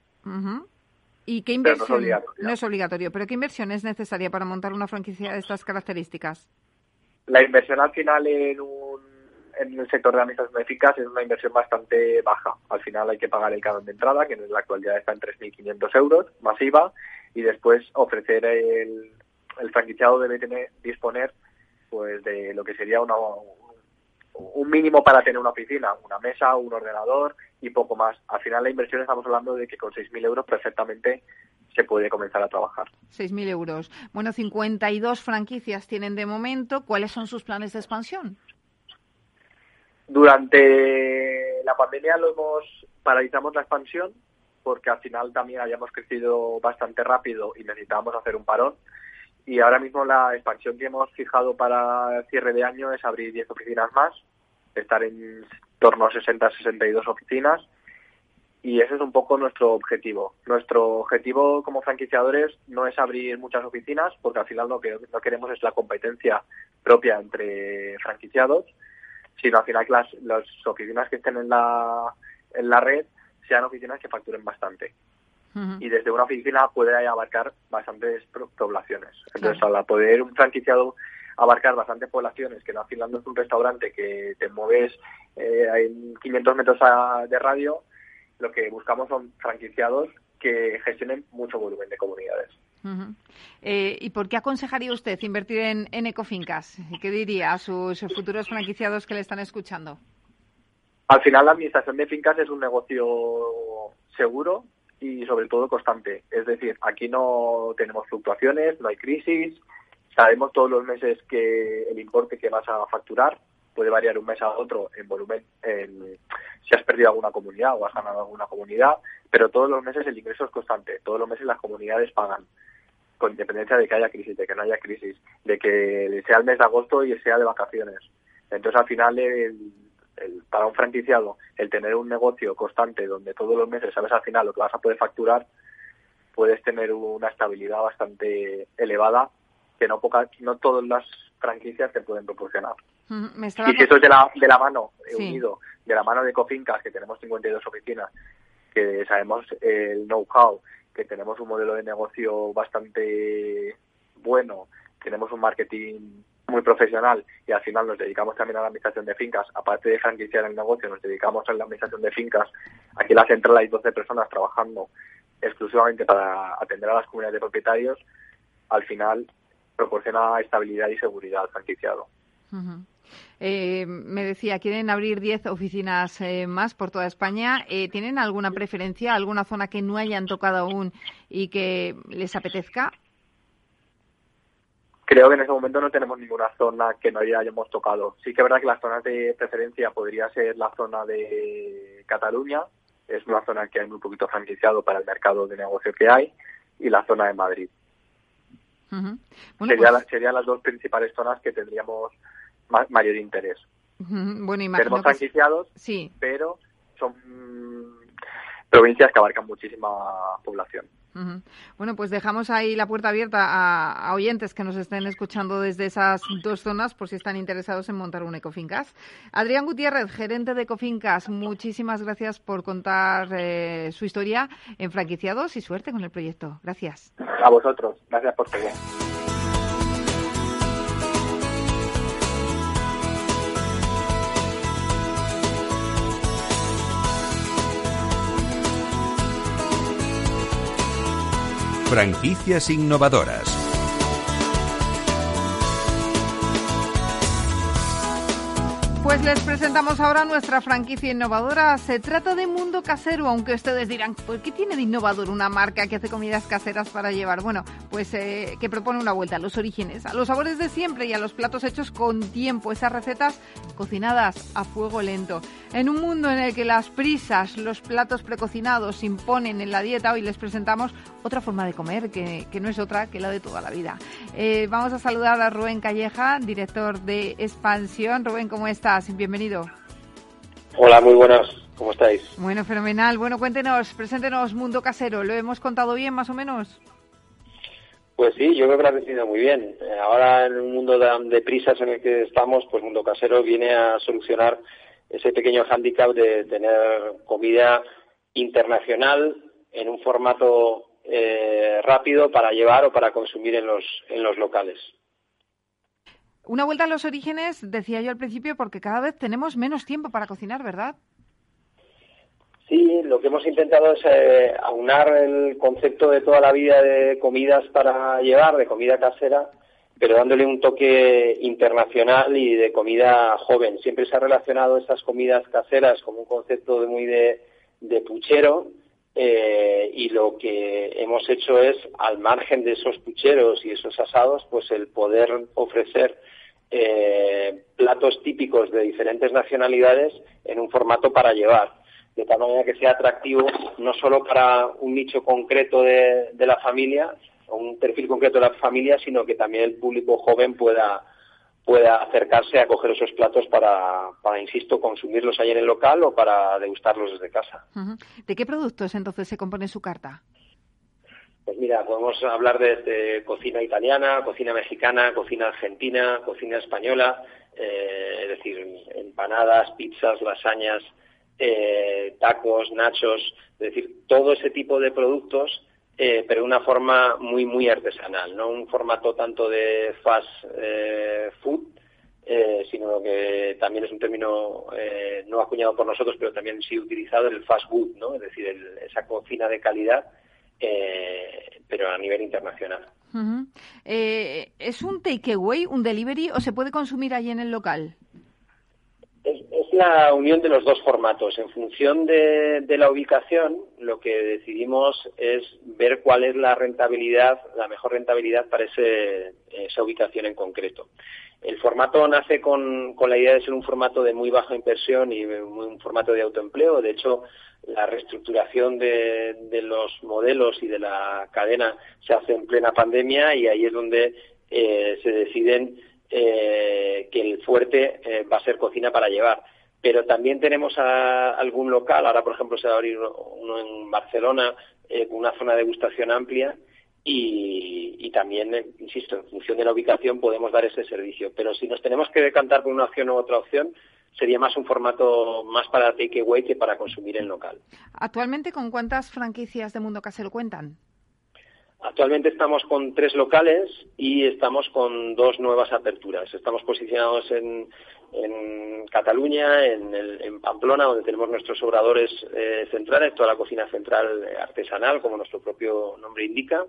¿Y qué inversión? No es, obligatorio. ¿Pero qué inversión es necesaria para montar una franquicia de estas características? La inversión al final en, un, en el sector de administración de fincas es una inversión bastante baja. Al final hay que pagar el canon de entrada, que en la actualidad está en 3.500 euros, masiva, y después ofrecer el, el franquiciado debe tener, disponer pues de lo que sería una, un mínimo para tener una oficina, una mesa, un ordenador y poco más. Al final la inversión estamos hablando de que con 6.000 euros perfectamente se puede comenzar a trabajar. 6.000 euros. Bueno, 52 franquicias tienen de momento. ¿Cuáles son sus planes de expansión? Durante la pandemia lo hemos paralizamos la expansión porque al final también habíamos crecido bastante rápido y necesitábamos hacer un parón. Y ahora mismo la expansión que hemos fijado para el cierre de año es abrir 10 oficinas más, estar en torno a 60-62 oficinas. Y ese es un poco nuestro objetivo. Nuestro objetivo como franquiciadores no es abrir muchas oficinas porque al final lo que no queremos es la competencia propia entre franquiciados, sino al final que las, las oficinas que estén en la, en la red sean oficinas que facturen bastante. Y desde una oficina puede abarcar bastantes poblaciones. Entonces, al poder un franquiciado abarcar bastantes poblaciones, que no no es un restaurante que te mueves eh, en 500 metros de radio, lo que buscamos son franquiciados que gestionen mucho volumen de comunidades. Eh, ¿Y por qué aconsejaría usted invertir en, en Ecofincas? ¿Qué diría a sus futuros franquiciados que le están escuchando? Al final, la administración de fincas es un negocio seguro, y sobre todo constante. Es decir, aquí no tenemos fluctuaciones, no hay crisis, sabemos todos los meses que el importe que vas a facturar puede variar un mes a otro en volumen, en, si has perdido alguna comunidad o has ganado alguna comunidad, pero todos los meses el ingreso es constante, todos los meses las comunidades pagan, con independencia de que haya crisis, de que no haya crisis, de que sea el mes de agosto y sea de vacaciones. Entonces al final el, para un franquiciado, el tener un negocio constante donde todos los meses sabes al final lo que vas a poder facturar, puedes tener una estabilidad bastante elevada que no pocas, no todas las franquicias te pueden proporcionar. y si eso es de la, de la mano, unido, de la mano de Cofincas, que tenemos 52 oficinas, que sabemos el know-how, que tenemos un modelo de negocio bastante bueno, tenemos un marketing muy profesional y al final nos dedicamos también a la administración de fincas, aparte de franquiciar el negocio, nos dedicamos a la administración de fincas. Aquí en la central hay 12 personas trabajando exclusivamente para atender a las comunidades de propietarios. Al final proporciona estabilidad y seguridad al franquiciado. Eh, me decía, quieren abrir 10 oficinas eh, más por toda España. Eh, ¿Tienen alguna preferencia, alguna zona que no hayan tocado aún y que les apetezca? Creo que en ese momento no tenemos ninguna zona que no hayamos tocado. Sí que es verdad que las zonas de preferencia podría ser la zona de Cataluña, es una zona que hay muy poquito franquiciado para el mercado de negocio que hay, y la zona de Madrid. Sería pues serían las dos principales zonas que tendríamos mayor interés. Bueno, Tenemos franquiciados, sí. pero son provincias que abarcan muchísima población. Bueno, pues dejamos ahí la puerta abierta a, oyentes que nos estén escuchando desde esas dos zonas por si están interesados en montar un Ecofincas. Adrián Gutiérrez, gerente de Ecofincas, muchísimas gracias por contar eh, su historia en franquiciados y suerte con el proyecto. Gracias. A vosotros. Gracias por seguir. Franquicias innovadoras. Pues les presentamos ahora nuestra franquicia innovadora. Se trata de Mundo Casero, aunque ustedes dirán, ¿por qué tiene de innovador una marca que hace comidas caseras para llevar? Bueno, pues eh, que propone una vuelta a los orígenes, a los sabores de siempre y a los platos hechos con tiempo, esas recetas cocinadas a fuego lento. En un mundo en el que las prisas, los platos precocinados se imponen en la dieta, hoy les presentamos otra forma de comer que, no es otra que la de toda la vida. Eh, vamos a saludar a Rubén Calleja, director de Expansión. Rubén, ¿cómo estás? Bienvenido. Hola, muy buenas. ¿Cómo estáis? Bueno, fenomenal. Bueno, cuéntenos, preséntenos Mundo Casero. ¿Lo hemos contado bien, más o menos? Pues sí, yo creo que lo ha recibido muy bien. Eh, ahora, en un mundo de, prisas en el que estamos, pues Mundo Casero viene a solucionar ese pequeño hándicap de tener comida internacional en un formato eh, rápido para llevar o para consumir en los, en los locales. Una vuelta a los orígenes, decía yo al principio, porque cada vez tenemos menos tiempo para cocinar, ¿verdad? Sí, lo que hemos intentado es eh, aunar el concepto de toda la vida de comidas para llevar, de comida casera, pero dándole un toque internacional y de comida joven. Siempre se ha relacionado esas comidas caseras como un concepto de muy de, puchero, eh, y lo que hemos hecho es, al margen de esos pucheros y esos asados, pues el poder ofrecer eh, platos típicos de diferentes nacionalidades en un formato para llevar, de tal manera que sea atractivo no solo para un nicho concreto de, la familia, un perfil concreto de la familia, sino que también el público joven pueda pueda acercarse a coger esos platos para, para, insisto, consumirlos ahí en el local o para degustarlos desde casa. ¿De qué productos entonces se compone su carta? Pues mira, podemos hablar de, cocina italiana, cocina mexicana, cocina argentina, cocina española, eh, es decir, empanadas, pizzas, lasañas, eh, tacos, nachos, es decir, todo ese tipo de productos, eh, pero de una forma muy, muy artesanal, no un formato tanto de fast food, sino que también es un término no acuñado por nosotros, pero también sí utilizado el fast food, ¿no? Es decir, esa cocina de calidad eh, pero a nivel internacional. Eh, ¿Es un takeaway, un delivery o se puede consumir allí en el local? Es, la unión de los dos formatos. En función de, la ubicación, lo que decidimos es ver cuál es la rentabilidad, la mejor rentabilidad para esa ubicación en concreto. El formato nace con, con, la idea de ser un formato de muy baja inversión y un formato de autoempleo. De hecho, la reestructuración de, los modelos y de la cadena se hace en plena pandemia y ahí es donde eh, se deciden eh, que el fuerte eh, va a ser cocina para llevar. Pero también tenemos algún local, ahora por ejemplo se va a abrir uno en Barcelona con una zona de degustación amplia y, también, insisto, en función de la ubicación podemos dar ese servicio. Pero si nos tenemos que decantar por una opción u otra opción, sería más un formato más para takeaway que para consumir en local. ¿Actualmente con cuántas franquicias de Mundo Casero cuentan? Actualmente estamos con tres locales y estamos con dos nuevas aperturas. Estamos posicionados en, Cataluña, en, Pamplona, donde tenemos nuestros obradores eh, centrales, toda la cocina central artesanal, como nuestro propio nombre indica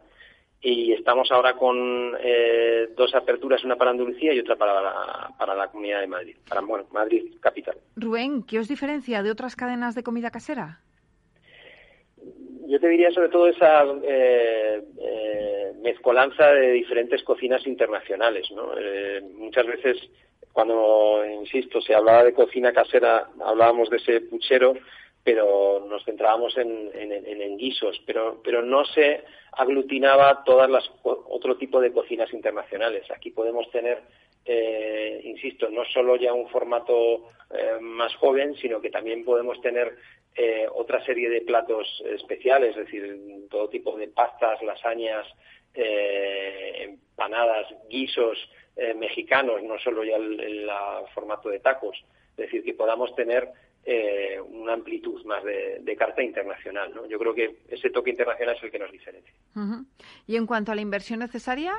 y estamos ahora con eh, dos aperturas, una para Andalucía y otra para la, para la Comunidad de Madrid, para bueno, Madrid capital. Rubén, ¿qué os diferencia de otras cadenas de comida casera? Yo te diría sobre todo esa eh, eh, mezcolanza de diferentes cocinas internacionales. ¿no? muchas veces, cuando, insisto, se hablaba de cocina casera, hablábamos de ese puchero, pero nos centrábamos en, en, guisos, pero, pero no se aglutinaba todas las otro tipo de cocinas internacionales. Aquí podemos tener eh, insisto, no solo ya un formato eh, más joven, sino que también podemos tener eh, otra serie de platos especiales, es decir, todo tipo de pastas, lasañas, empanadas, guisos mexicanos, no solo ya el, formato de tacos. Es decir, que podamos tener una amplitud más de, carta internacional. ¿no? Yo creo que ese toque internacional es el que nos diferencia. ¿Y en cuanto a la inversión necesaria?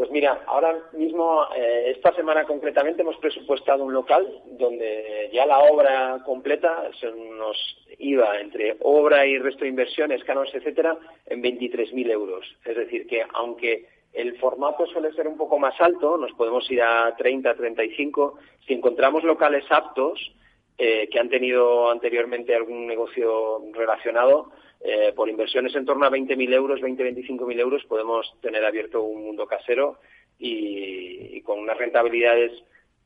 Pues mira, ahora mismo, eh, esta semana concretamente, hemos presupuestado un local donde ya la obra completa se nos iba entre obra y resto de inversiones, canos, etcétera, en 23.000 euros. Es decir, que aunque el formato suele ser un poco más alto, nos podemos ir a 30, 35, si encontramos locales aptos eh, que han tenido anteriormente algún negocio relacionado, eh, por inversiones en torno a 20.000 euros, 20-25.000 euros, podemos tener abierto un mundo casero y, con unas rentabilidades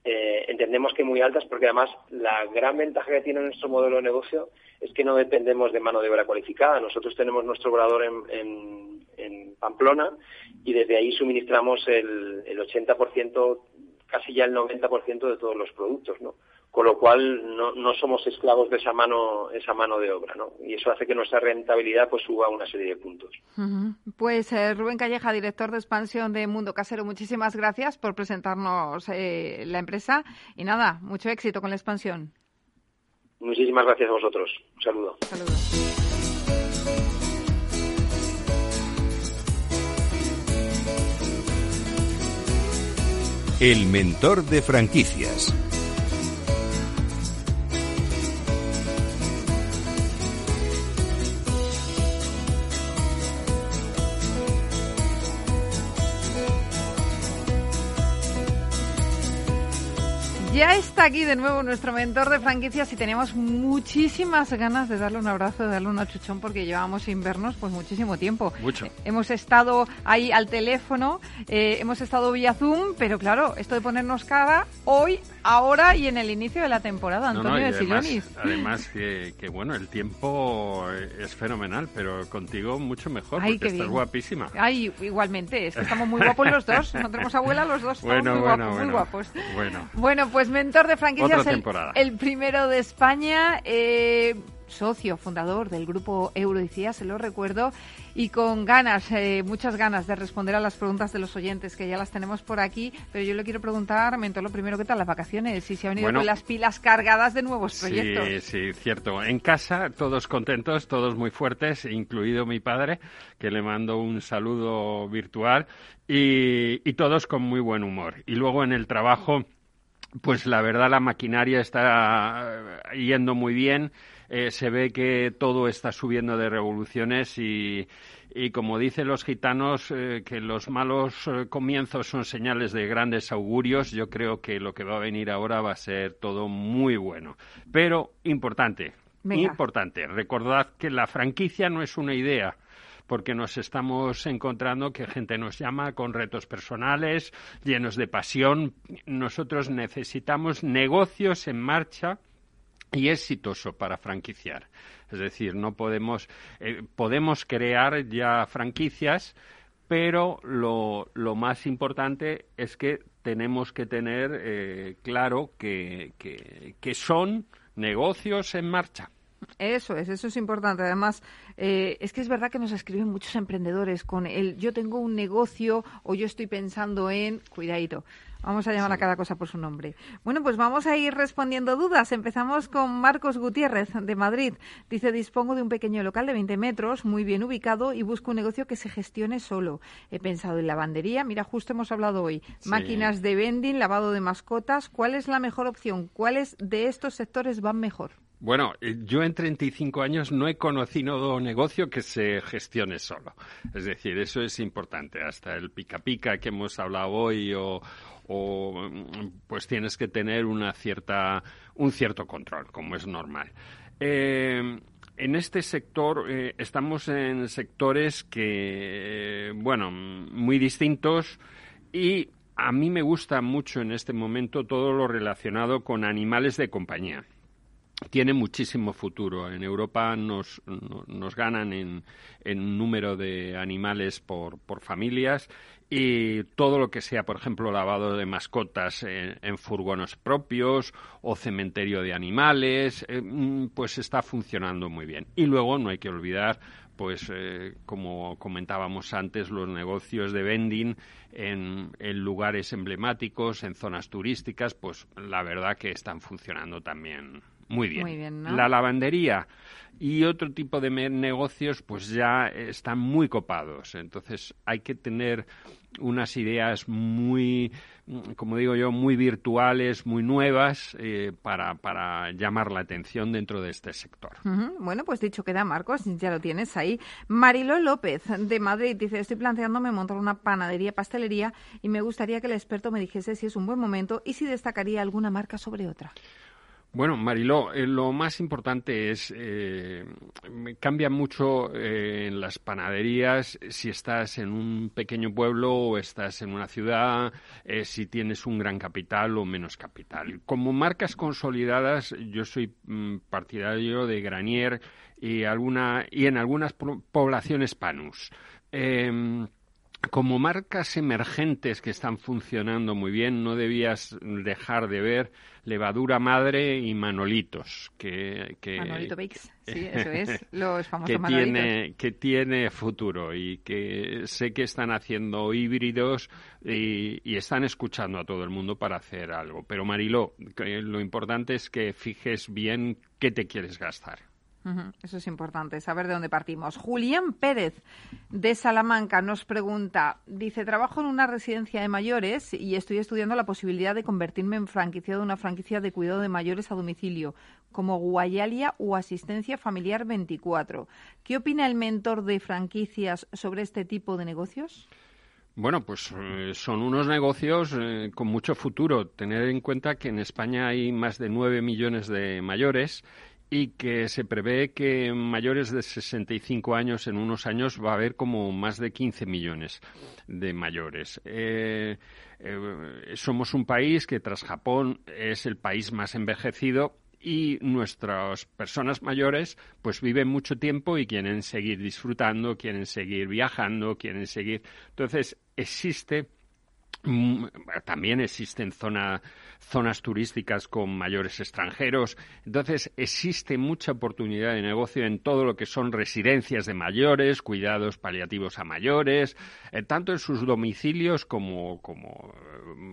eh, entendemos que muy altas porque además la gran ventaja que tiene nuestro modelo de negocio es que no dependemos de mano de obra cualificada. Nosotros tenemos nuestro obrador en, Pamplona y desde ahí suministramos el, el 80%, casi ya el 90% de todos los productos, ¿no? con lo cual no, no, somos esclavos de esa mano esa mano de obra ¿no? y eso hace que nuestra rentabilidad pues suba una serie de puntos. Pues eh, Rubén Calleja director de expansión de Mundo Casero muchísimas gracias por presentarnos eh, la empresa. Y nada mucho éxito con la expansión. Muchísimas gracias a vosotros. Un saludo El mentor de franquicias. Está aquí de nuevo nuestro mentor de franquicias y tenemos muchísimas ganas de darle un abrazo, de darle un achuchón porque llevamos sin vernos pues muchísimo tiempo. Mucho. hemos estado ahí al teléfono, eh, hemos estado vía Zoom, pero claro, esto de ponernos cara hoy, ahora y en el inicio de la temporada, Antonio de además, Además que, bueno, el tiempo es fenomenal, pero contigo mucho mejor porque estás guapísima. Ay, igualmente, es que estamos muy guapos los dos, no tenemos abuela los dos, estamos muy, guapos, muy guapos. Bueno. bueno, pues mentor de franquicias, el, el, primero de España. Eh, socio fundador del grupo Euroicía, se lo recuerdo, y con ganas, eh, muchas ganas de responder a las preguntas de los oyentes, que ya las tenemos por aquí, pero yo le quiero preguntar, Mentor, lo primero, ¿qué tal las vacaciones? Si se han venido con las pilas cargadas de nuevos proyectos. Sí, sí, cierto. En casa, todos contentos, todos muy fuertes, incluido mi padre, que le mando un saludo virtual, y, y todos con muy buen humor. Y luego en el trabajo, pues la verdad la maquinaria está yendo muy bien. Eh, se ve que todo está subiendo de revoluciones y, como dicen los gitanos, eh, que los malos eh, comienzos son señales de grandes augurios, yo creo que lo que va a venir ahora va a ser todo muy bueno. Pero importante, importante, recordad que la franquicia no es una idea porque nos estamos encontrando que gente nos llama con retos personales, llenos de pasión. Nosotros necesitamos negocios en marcha y exitoso para franquiciar. Es decir, no podemos, eh, podemos crear ya franquicias, pero lo, lo, más importante es que tenemos que tener eh, claro que, que, son negocios en marcha. Eso es, eso es importante. Además, eh, es que es verdad que nos escriben muchos emprendedores con el yo tengo un negocio o yo estoy pensando en, cuidadito, Vamos a llamar a cada cosa por su nombre. Bueno, pues vamos a ir respondiendo dudas. Empezamos con Marcos Gutiérrez, de Madrid. Dice, dispongo de un pequeño local de 20 metros, muy bien ubicado, y busco un negocio que se gestione solo. He pensado en lavandería. Mira, justo hemos hablado hoy. Máquinas de vending, lavado de mascotas. ¿Cuál es la mejor opción? ¿Cuáles de estos sectores van mejor? Bueno, eh, yo en 35 años no he conocido negocio que se gestione solo. Es decir, eso es importante. Hasta el pica pica que hemos hablado hoy o, o pues tienes que tener una cierta, un cierto control, como es normal. Eh, en este sector eh, estamos en sectores que, bueno, muy distintos y a mí me gusta mucho en este momento todo lo relacionado con animales de compañía. Tiene muchísimo futuro. En Europa nos, nos ganan en, en número de animales por, por familias y todo lo que sea, por ejemplo, lavado de mascotas en, furgones propios o cementerio de animales, eh, mm, pues está funcionando muy bien. Y luego no hay que olvidar pues eh, como comentábamos antes, los negocios de vending en, lugares emblemáticos, en zonas turísticas, pues la verdad que están funcionando también muy bien. La lavandería y otro tipo de negocios pues ya están muy copados. Entonces hay que tener unas ideas muy, como digo yo, muy virtuales, muy nuevas eh, para, para llamar la atención dentro de este sector. Bueno, pues dicho queda, Marcos, ya lo tienes ahí. Marilo López, de Madrid, dice, estoy planteándome montar una panadería, pastelería y me gustaría que el experto me dijese si es un buen momento y si destacaría alguna marca sobre otra. Bueno, Mariló, eh, lo más importante es, eh, cambia mucho eh, en las panaderías si estás en un pequeño pueblo o estás en una ciudad, si tienes un gran capital o menos capital. Como marcas consolidadas, yo soy mm, partidario de Granier y, alguna, y en algunas poblaciones Panus. Como marcas emergentes que están funcionando muy bien, no debías dejar de ver Levadura Madre y Manolitos. Que, que Manolito Bakes, sí, eso es, los famosos que Tiene, que tiene futuro y que sé que están haciendo híbridos y, y, están escuchando a todo el mundo para hacer algo. Pero Mariló, lo importante es que fijes bien qué te quieres gastar. Eso es importante, saber de dónde partimos. Julián Pérez, de Salamanca, nos pregunta, dice, trabajo en una residencia de mayores y estoy estudiando la posibilidad de convertirme en franquiciado de una franquicia de cuidado de mayores a domicilio, como Guayalia o Asistencia Familiar 24. ¿Qué opina el mentor de franquicias sobre este tipo de negocios? Bueno, pues eh, son unos negocios eh, con mucho futuro. Tener en cuenta que en España hay más de nueve millones de mayores y que se prevé que mayores de 65 años en unos años va a haber como más de 15 millones de mayores. Eh, eh, somos un país que tras Japón es el país más envejecido y nuestras personas mayores pues viven mucho tiempo y quieren seguir disfrutando, quieren seguir viajando, quieren seguir. Entonces existe también existen zonas turísticas con mayores extranjeros. Entonces, existe mucha oportunidad de negocio en todo lo que son residencias de mayores, cuidados paliativos a mayores, eh, tanto en sus domicilios como, como,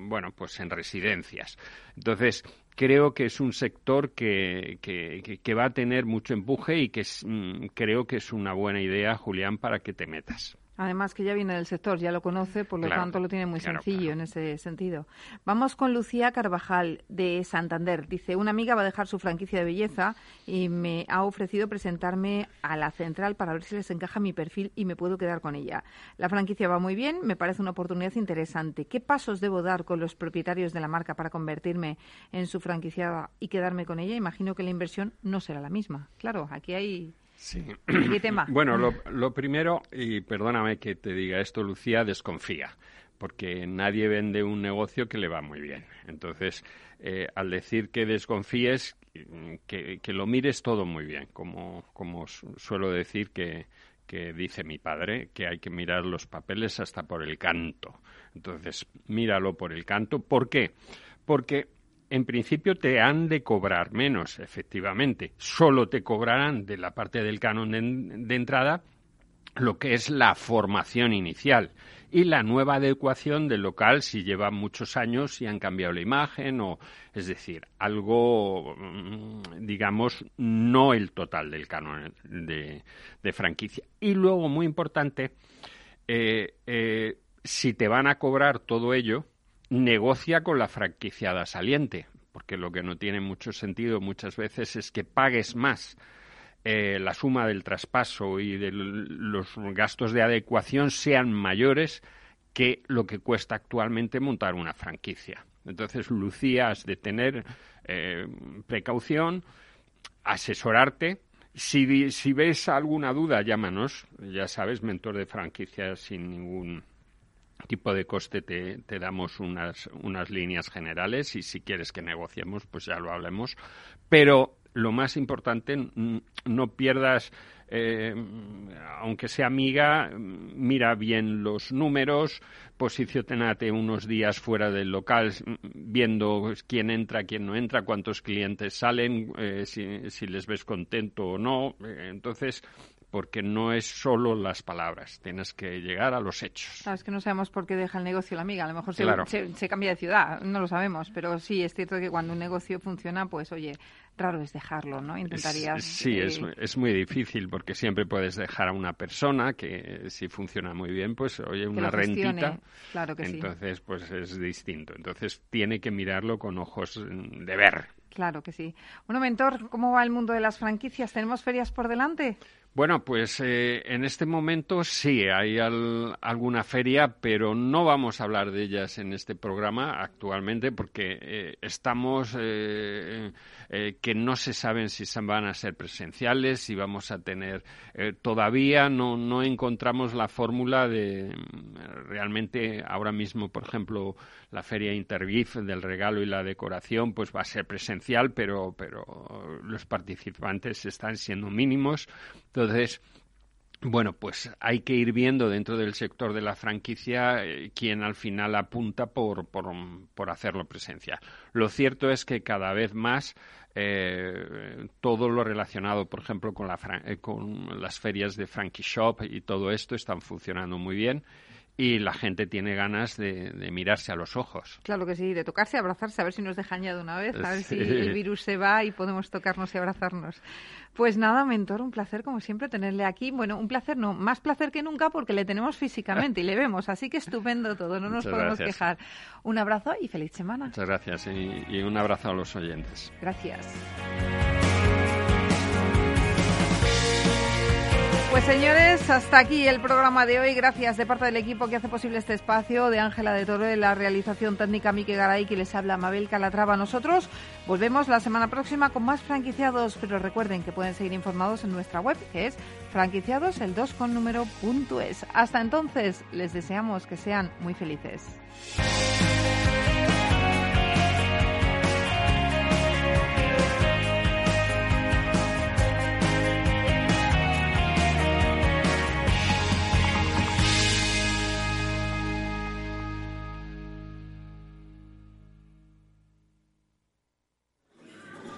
bueno, pues en residencias. Entonces, creo que es un sector que, que, va a tener mucho empuje y que mm, creo que es una buena idea, Julián, para que te metas. Además que ya viene del sector, ya lo conoce, por lo tanto lo tiene muy sencillo en ese sentido. Vamos con Lucía Carvajal de Santander. Dice, una amiga va a dejar su franquicia de belleza y me ha ofrecido presentarme a la central para ver si les encaja mi perfil y me puedo quedar con ella. La franquicia va muy bien, me parece una oportunidad interesante. ¿Qué pasos debo dar con los propietarios de la marca para convertirme en su franquiciada y quedarme con ella? Imagino que la inversión no será la misma. Claro, aquí hay Sí. Bueno, lo, primero, y perdóname que te diga esto, Lucía, desconfía, porque nadie vende un negocio que le va muy bien. Entonces, eh, al decir que desconfíes, que, lo mires todo muy bien, como, como suelo decir que, que dice mi padre, que hay que mirar los papeles hasta por el canto. Entonces, míralo por el canto. ¿Por qué? Porque en principio te han de cobrar menos, efectivamente. Solo te cobrarán de la parte del canon de, entrada lo que es la formación inicial y la nueva adecuación del local si lleva muchos años y han cambiado la imagen o es decir algo mm, digamos no el total del canon de, franquicia y luego muy importante eh, eh, si te van a cobrar todo ello negocia con la franquiciada saliente, porque lo que no tiene mucho sentido muchas veces es que pagues más eh, la suma del traspaso y de los gastos de adecuación sean mayores que lo que cuesta actualmente montar una franquicia. Entonces, Lucía, has de tener eh, precaución, asesorarte. Si, si ves alguna duda, llámanos. Ya sabes, mentor de franquicias sin ningún tipo de coste te, te damos unas, unas líneas generales y si quieres que negociemos, pues ya lo hablemos. Pero lo más importante, no pierdas eh, aunque sea amiga, mira bien los números, posicionate unos días fuera del local viendo quién entra, quién no entra, cuántos clientes salen, eh, si, les ves contento o no. Eh, entonces, porque no es solo las palabras, tienes que llegar a los hechos. Sabes que no sabemos por qué deja el negocio la amiga, a lo mejor se, cambia de ciudad, no lo sabemos, pero sí es cierto que cuando un negocio funciona, pues oye, raro es dejarlo, ¿no? Intentarías... sí, es, es, muy difícil porque siempre puedes dejar a una persona que si funciona muy bien, pues oye, una rentita, claro que entonces pues es distinto. Entonces tiene que mirarlo con ojos de ver. Claro que sí. Bueno, mentor, ¿cómo va el mundo de las franquicias? ¿Tenemos ferias por delante? Bueno, pues eh, en este momento sí hay alguna feria, pero no vamos a hablar de ellas en este programa actualmente porque eh, estamos eh, que no se saben si van a ser presenciales, si vamos a tener todavía no no encontramos la fórmula de realmente ahora mismo, por ejemplo, la feria Intergif del regalo y la decoración, pues va a ser presencial, pero pero los participantes están siendo mínimos. Entonces, bueno, pues hay que ir viendo dentro del sector de la franquicia eh, quién al final apunta por, por, hacerlo presencial. Lo cierto es que cada vez más eh, todo lo relacionado, por ejemplo, con, la, eh, con las ferias de Frankie Shop y todo esto están funcionando muy bien y la gente tiene ganas de, mirarse a los ojos. Claro que sí, de tocarse, abrazarse, a ver si nos dejan ya de una vez, a ver si el virus se va y podemos tocarnos y abrazarnos. Pues nada, mentor, un placer como siempre tenerle aquí. Bueno, un placer no, más placer que nunca porque le tenemos físicamente y le vemos, así que estupendo todo, no nos podemos quejar. Un abrazo y feliz semana. Muchas gracias y un abrazo a los oyentes. Gracias. Pues señores, hasta aquí el programa de hoy. Gracias de parte del equipo que hace posible este espacio, de Ángela de Toro, de la realización técnica Mike Garay, que les habla Mabel Calatrava. Nosotros volvemos la semana próxima con más franquiciados, pero recuerden que pueden seguir informados en nuestra web, que es franquiciados el 2 con punto es. Hasta entonces, les deseamos que sean muy felices.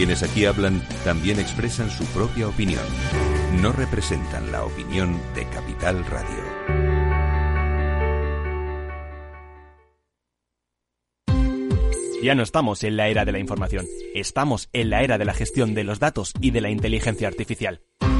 Quienes aquí hablan también expresan su propia opinión. No representan la opinión de Capital Radio. Ya no estamos en la era de la información, estamos en la era de la gestión de los datos y de la inteligencia artificial.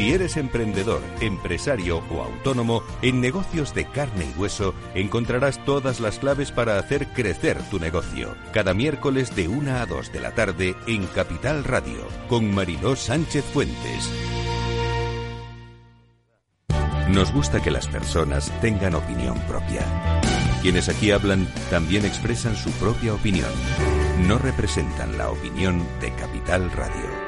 Si eres emprendedor, empresario o autónomo, en negocios de carne y hueso encontrarás todas las claves para hacer crecer tu negocio. Cada miércoles de 1 a 2 de la tarde en Capital Radio, con Mariló Sánchez Fuentes. Nos gusta que las personas tengan opinión propia. Quienes aquí hablan también expresan su propia opinión. No representan la opinión de Capital Radio.